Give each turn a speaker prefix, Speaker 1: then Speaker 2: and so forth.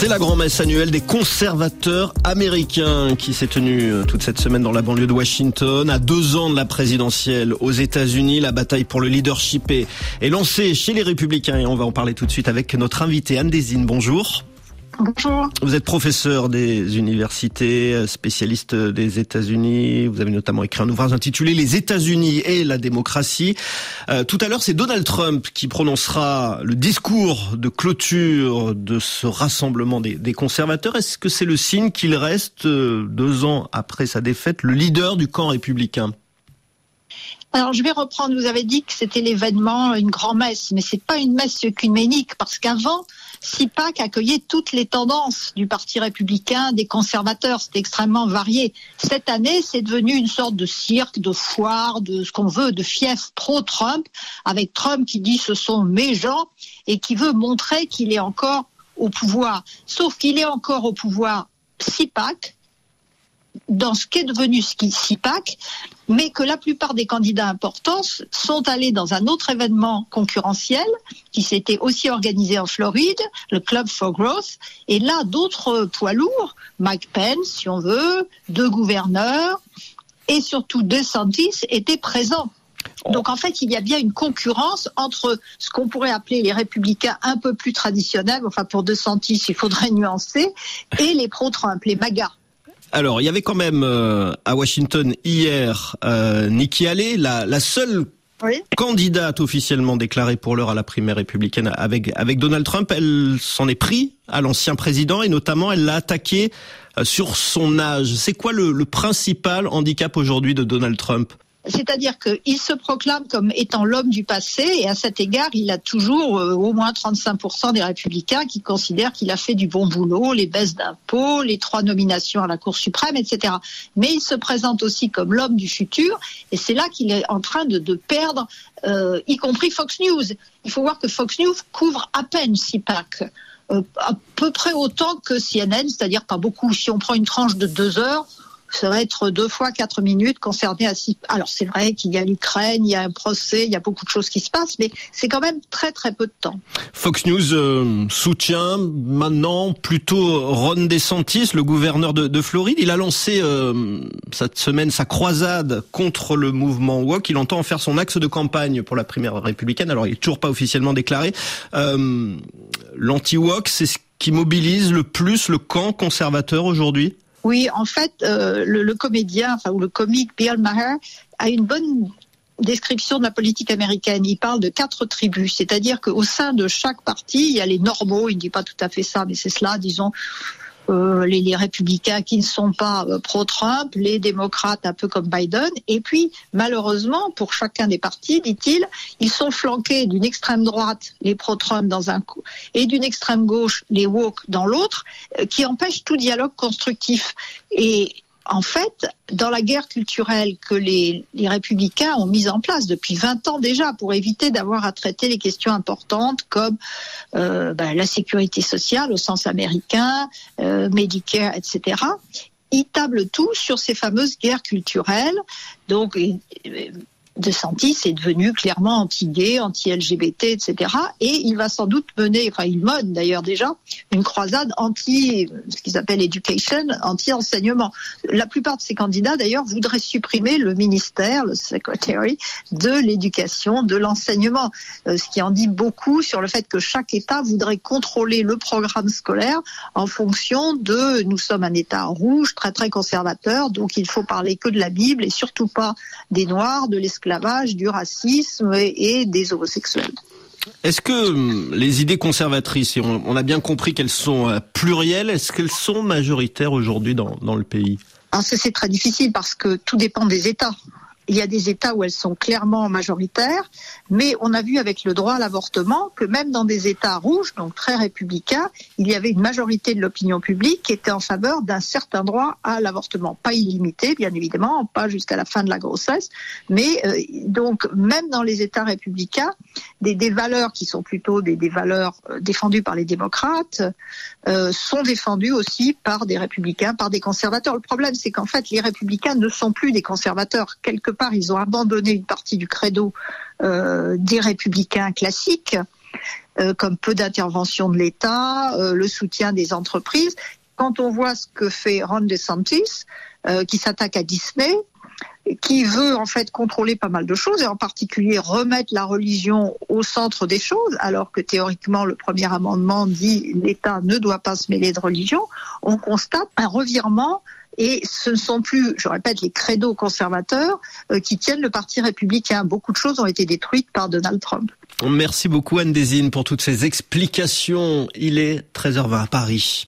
Speaker 1: C'est la grand-messe annuelle des conservateurs américains qui s'est tenue euh, toute cette semaine dans la banlieue de Washington. À deux ans de la présidentielle aux États-Unis, la bataille pour le leadership est, lancée chez les républicains et on va en parler tout de suite avec notre invité Anne Desine. Bonjour.
Speaker 2: Bonjour.
Speaker 1: Vous êtes professeur des universités, spécialiste des États-Unis. Vous avez notamment écrit un ouvrage intitulé Les États-Unis et la démocratie. Euh, tout à l'heure, c'est Donald Trump qui prononcera le discours de clôture de ce rassemblement des, des conservateurs. Est-ce que c'est le signe qu'il reste, euh, deux ans après sa défaite, le leader du camp républicain?
Speaker 2: Alors je vais reprendre, vous avez dit que c'était l'événement, une grand-messe, mais c'est pas une messe œcuménique, parce qu'avant, CIPAC accueillait toutes les tendances du Parti républicain, des conservateurs, c'était extrêmement varié. Cette année, c'est devenu une sorte de cirque, de foire, de ce qu'on veut, de fief pro-Trump, avec Trump qui dit ce sont mes gens, et qui veut montrer qu'il est encore au pouvoir. Sauf qu'il est encore au pouvoir CIPAC, dans ce qu'est devenu SIPAC, mais que la plupart des candidats importants sont allés dans un autre événement concurrentiel qui s'était aussi organisé en Floride, le Club for Growth, et là d'autres poids lourds, Mike Pence si on veut, deux gouverneurs, et surtout DeSantis étaient présents. Donc en fait, il y a bien une concurrence entre ce qu'on pourrait appeler les républicains un peu plus traditionnels, enfin pour DeSantis, il faudrait nuancer, et les pro-Trump, les MAGA.
Speaker 1: Alors, il y avait quand même euh, à Washington hier euh, Nikki Haley, la, la seule candidate officiellement déclarée pour l'heure à la primaire républicaine avec avec Donald Trump. Elle s'en est pris à l'ancien président et notamment elle l'a attaqué euh, sur son âge. C'est quoi le, le principal handicap aujourd'hui de Donald Trump?
Speaker 2: C'est-à-dire qu'il se proclame comme étant l'homme du passé et à cet égard, il a toujours euh, au moins 35% des républicains qui considèrent qu'il a fait du bon boulot, les baisses d'impôts, les trois nominations à la Cour suprême, etc. Mais il se présente aussi comme l'homme du futur et c'est là qu'il est en train de, perdre, euh, y compris Fox News. Il faut voir que Fox News couvre à peine CIPAC. Euh, à peu près autant que CNN, c'est-à-dire pas beaucoup. Si on prend une tranche de deux heures, ça va être deux fois quatre minutes concernées à six. Alors c'est vrai qu'il y a l'Ukraine, il y a un procès, il y a beaucoup de choses qui se passent, mais c'est quand même très très peu de temps.
Speaker 1: Fox News euh, soutient maintenant plutôt Ron DeSantis, le gouverneur de, de Floride. Il a lancé euh, cette semaine sa croisade contre le mouvement woke. Il entend en faire son axe de campagne pour la primaire républicaine. Alors il est toujours pas officiellement déclaré. Euh, L'anti-woke, c'est ce qui mobilise le plus le camp conservateur aujourd'hui?
Speaker 2: Oui, en fait, euh, le, comédien, enfin, ou le comique Bill Maher a une bonne description de la politique américaine. Il parle de quatre tribus, c'est-à-dire qu'au sein de chaque parti, il y a les normaux, il ne dit pas tout à fait ça, mais c'est cela, disons, euh, les, républicains qui ne sont pas euh, pro-Trump, les démocrates un peu comme Biden, et puis malheureusement pour chacun des partis, dit-il, ils sont flanqués d'une extrême droite, les pro-Trump dans un coup, et d'une extrême gauche, les woke dans l'autre, euh, qui empêchent tout dialogue constructif. Et en fait, dans la guerre culturelle que les, républicains ont mise en place depuis 20 ans déjà pour éviter d'avoir à traiter les questions importantes comme euh, ben, la sécurité sociale au sens américain, euh, Medicare, etc., ils tablent tout sur ces fameuses guerres culturelles. Donc, de Santis est devenu clairement anti-gay, anti-LGBT, etc. Et il va sans doute mener, enfin il mène d'ailleurs déjà, une croisade anti, ce qu'ils appellent education, anti-enseignement. La plupart de ces candidats d'ailleurs voudraient supprimer le ministère, le secretary, de l'éducation, de l'enseignement, euh, ce qui en dit beaucoup sur le fait que chaque État voudrait contrôler le programme scolaire en fonction de, nous sommes un État rouge, très très conservateur, donc il faut parler que de la Bible et surtout pas des Noirs, de l'esclavage du racisme et des homosexuels.
Speaker 1: Est-ce que hum, les idées conservatrices, on, a bien compris qu'elles sont euh, plurielles, est-ce qu'elles sont majoritaires aujourd'hui dans, dans le pays?
Speaker 2: C'est très difficile parce que tout dépend des États. Il y a des États où elles sont clairement majoritaires, mais on a vu avec le droit à l'avortement que même dans des États rouges, donc très républicains, il y avait une majorité de l'opinion publique qui était en faveur d'un certain droit à l'avortement. Pas illimité, bien évidemment, pas jusqu'à la fin de la grossesse, mais euh, donc même dans les États républicains, des, valeurs qui sont plutôt des, des valeurs euh, défendues par les démocrates euh, sont défendues aussi par des républicains, par des conservateurs. Le problème, c'est qu'en fait, les républicains ne sont plus des conservateurs. Quelque part, ils ont abandonné une partie du credo euh, des républicains classiques. comme peu d'intervention de l'État, le soutien des entreprises. Quand on voit ce que fait Ron DeSantis, qui s'attaque à Disney, qui veut en fait contrôler pas mal de choses et en particulier remettre la religion au centre des choses, alors que théoriquement le premier amendement dit l'État ne doit pas se mêler de religion, on constate un revirement et ce ne sont plus, je répète, les credos conservateurs euh, qui tiennent le Parti républicain. Beaucoup de choses ont été détruites par Donald Trump.
Speaker 1: Merci beaucoup Anne Desine pour toutes ces explications. Il est 13h20 à Paris.